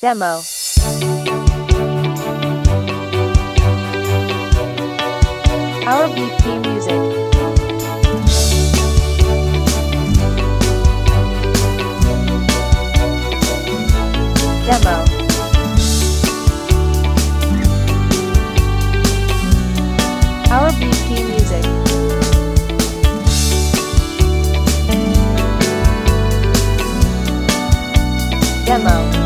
Demo. Our BP Music. Demo. Our BP Music. Demo.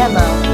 demo.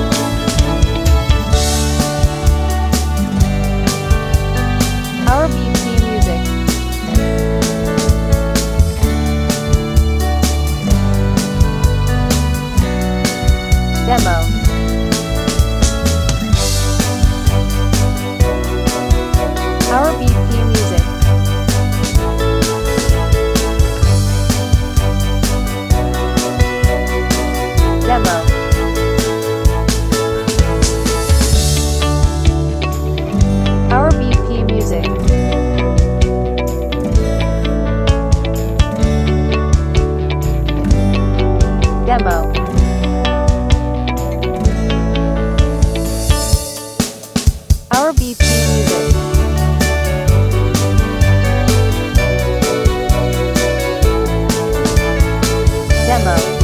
demo.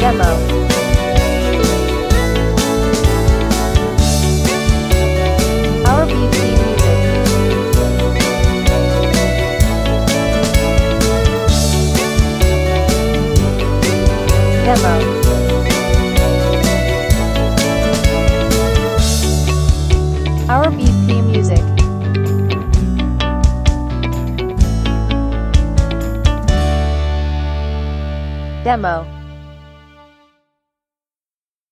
demo. demo.